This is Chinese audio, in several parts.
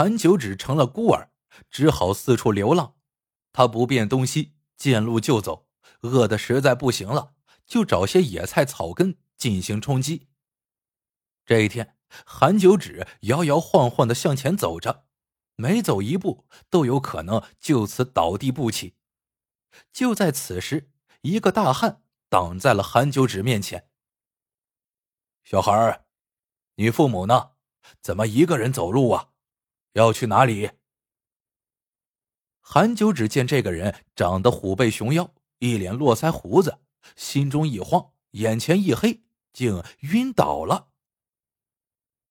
韩九指成了孤儿，只好四处流浪。他不辨东西，见路就走，饿得实在不行了，就找些野菜草根进行充饥。这一天，韩九指摇摇晃晃的向前走着，每走一步都有可能就此倒地不起。就在此时，一个大汉挡在了韩九指面前。小孩儿，你父母呢？怎么一个人走路啊？要去哪里？韩九只见这个人长得虎背熊腰，一脸络腮胡子，心中一慌，眼前一黑，竟晕倒了。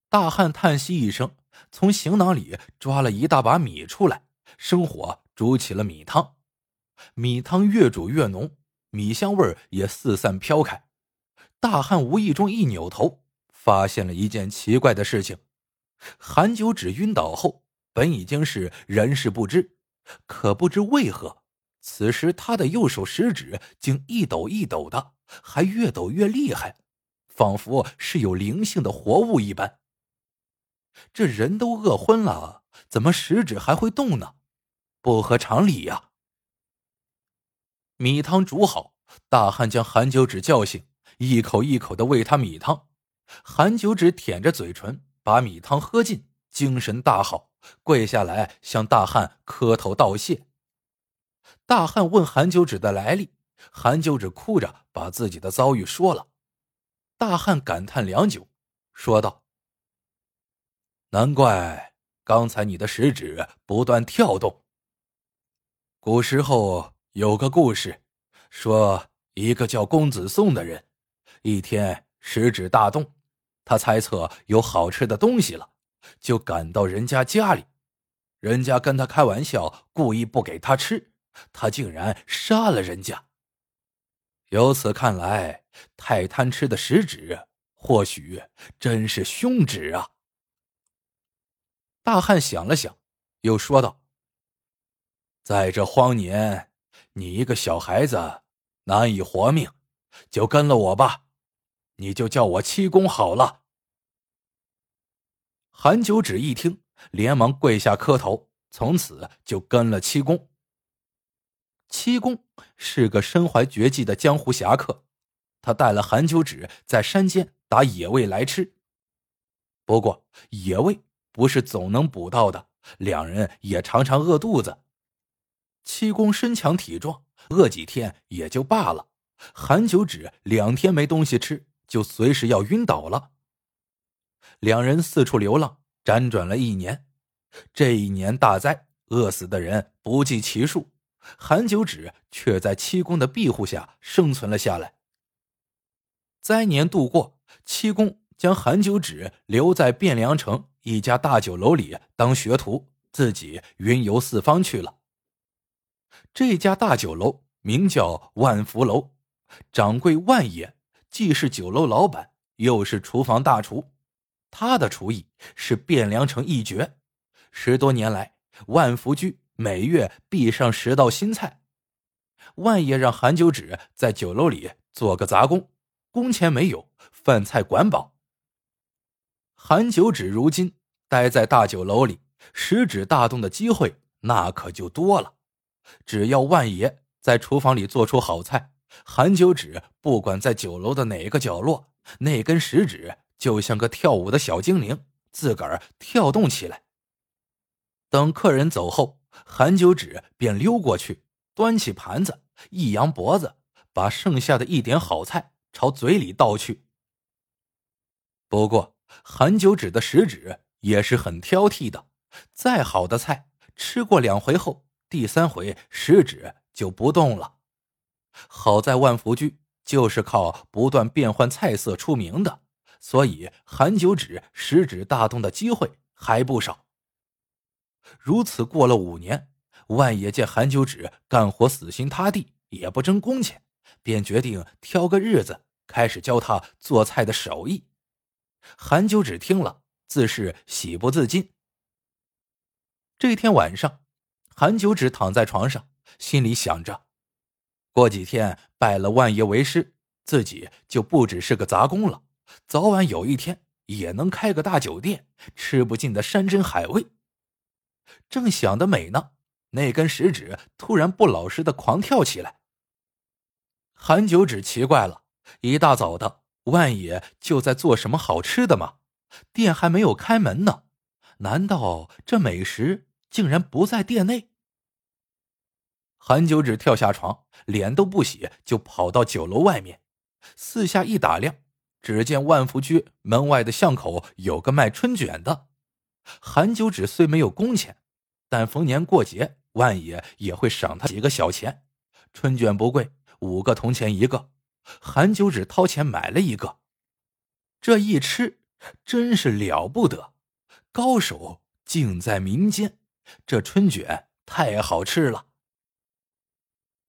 大汉叹息一声，从行囊里抓了一大把米出来，生火煮起了米汤。米汤越煮越浓，米香味也四散飘开。大汉无意中一扭头，发现了一件奇怪的事情：韩九指晕倒后，本已经是人事不知，可不知为何，此时他的右手食指竟一抖一抖的，还越抖越厉害，仿佛是有灵性的活物一般。这人都饿昏了，怎么食指还会动呢？不合常理呀！米汤煮好，大汉将韩九指叫醒。一口一口的喂他米汤，韩九指舔着嘴唇把米汤喝尽，精神大好，跪下来向大汉磕头道谢。大汉问韩九指的来历，韩九指哭着把自己的遭遇说了。大汉感叹良久，说道：“难怪刚才你的食指不断跳动。古时候有个故事，说一个叫公子宋的人。”一天，食指大动，他猜测有好吃的东西了，就赶到人家家里。人家跟他开玩笑，故意不给他吃，他竟然杀了人家。由此看来，太贪吃的食指或许真是凶指啊！大汉想了想，又说道：“在这荒年，你一个小孩子难以活命，就跟了我吧。”你就叫我七公好了。韩九指一听，连忙跪下磕头，从此就跟了七公。七公是个身怀绝技的江湖侠客，他带了韩九指在山间打野味来吃。不过野味不是总能捕到的，两人也常常饿肚子。七公身强体壮，饿几天也就罢了，韩九指两天没东西吃。就随时要晕倒了。两人四处流浪，辗转了一年。这一年大灾，饿死的人不计其数。韩九指却在七公的庇护下生存了下来。灾年度过，七公将韩九指留在汴梁城一家大酒楼里当学徒，自己云游四方去了。这家大酒楼名叫万福楼，掌柜万爷。既是酒楼老板，又是厨房大厨，他的厨艺是汴梁城一绝。十多年来，万福居每月必上十道新菜。万爷让韩九指在酒楼里做个杂工，工钱没有，饭菜管饱。韩九指如今待在大酒楼里，食指大动的机会那可就多了。只要万爷在厨房里做出好菜。韩九指不管在酒楼的哪个角落，那根食指就像个跳舞的小精灵，自个儿跳动起来。等客人走后，韩九指便溜过去，端起盘子，一扬脖子，把剩下的一点好菜朝嘴里倒去。不过，韩九指的食指也是很挑剔的，再好的菜，吃过两回后，第三回食指就不动了。好在万福居就是靠不断变换菜色出名的，所以韩九指食指大动的机会还不少。如此过了五年，万爷见韩九指干活死心塌地，也不争工钱，便决定挑个日子开始教他做菜的手艺。韩九指听了，自是喜不自禁。这天晚上，韩九指躺在床上，心里想着。过几天拜了万爷为师，自己就不只是个杂工了，早晚有一天也能开个大酒店，吃不尽的山珍海味。正想得美呢，那根食指突然不老实的狂跳起来。韩九指奇怪了，一大早的，万爷就在做什么好吃的吗？店还没有开门呢，难道这美食竟然不在店内？韩九指跳下床，脸都不洗，就跑到酒楼外面，四下一打量，只见万福居门外的巷口有个卖春卷的。韩九指虽没有工钱，但逢年过节，万爷也会赏他几个小钱。春卷不贵，五个铜钱一个。韩九指掏钱买了一个，这一吃真是了不得，高手尽在民间。这春卷太好吃了。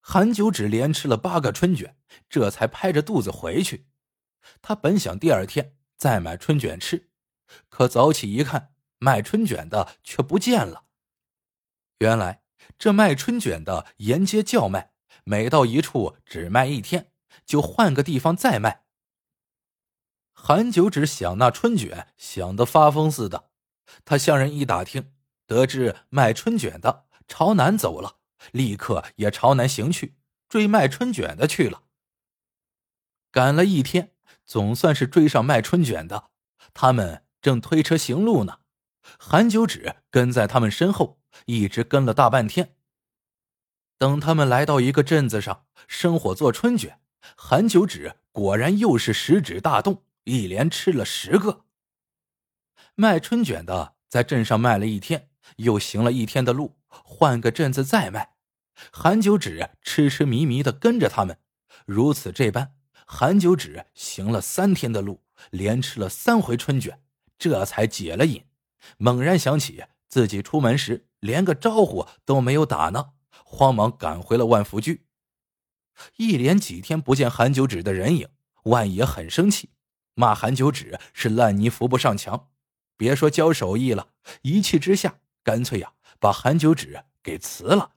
韩九指连吃了八个春卷，这才拍着肚子回去。他本想第二天再买春卷吃，可早起一看。卖春卷的却不见了。原来这卖春卷的沿街叫卖，每到一处只卖一天，就换个地方再卖。韩九只想那春卷，想得发疯似的。他向人一打听，得知卖春卷的朝南走了，立刻也朝南行去，追卖春卷的去了。赶了一天，总算是追上卖春卷的，他们正推车行路呢。韩九指跟在他们身后，一直跟了大半天。等他们来到一个镇子上，生火做春卷，韩九指果然又是食指大动，一连吃了十个。卖春卷的在镇上卖了一天，又行了一天的路，换个镇子再卖。韩九指痴痴迷迷的跟着他们，如此这般，韩九指行了三天的路，连吃了三回春卷，这才解了瘾。猛然想起自己出门时连个招呼都没有打呢，慌忙赶回了万福居。一连几天不见韩九指的人影，万爷很生气，骂韩九指是烂泥扶不上墙。别说教手艺了，一气之下干脆呀把韩九指给辞了。